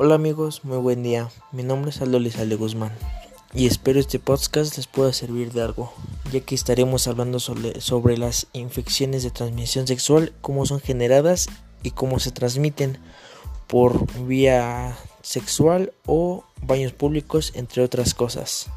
Hola amigos, muy buen día. Mi nombre es Aldo Lizalde Guzmán y espero este podcast les pueda servir de algo, ya que estaremos hablando sobre, sobre las infecciones de transmisión sexual, cómo son generadas y cómo se transmiten por vía sexual o baños públicos, entre otras cosas.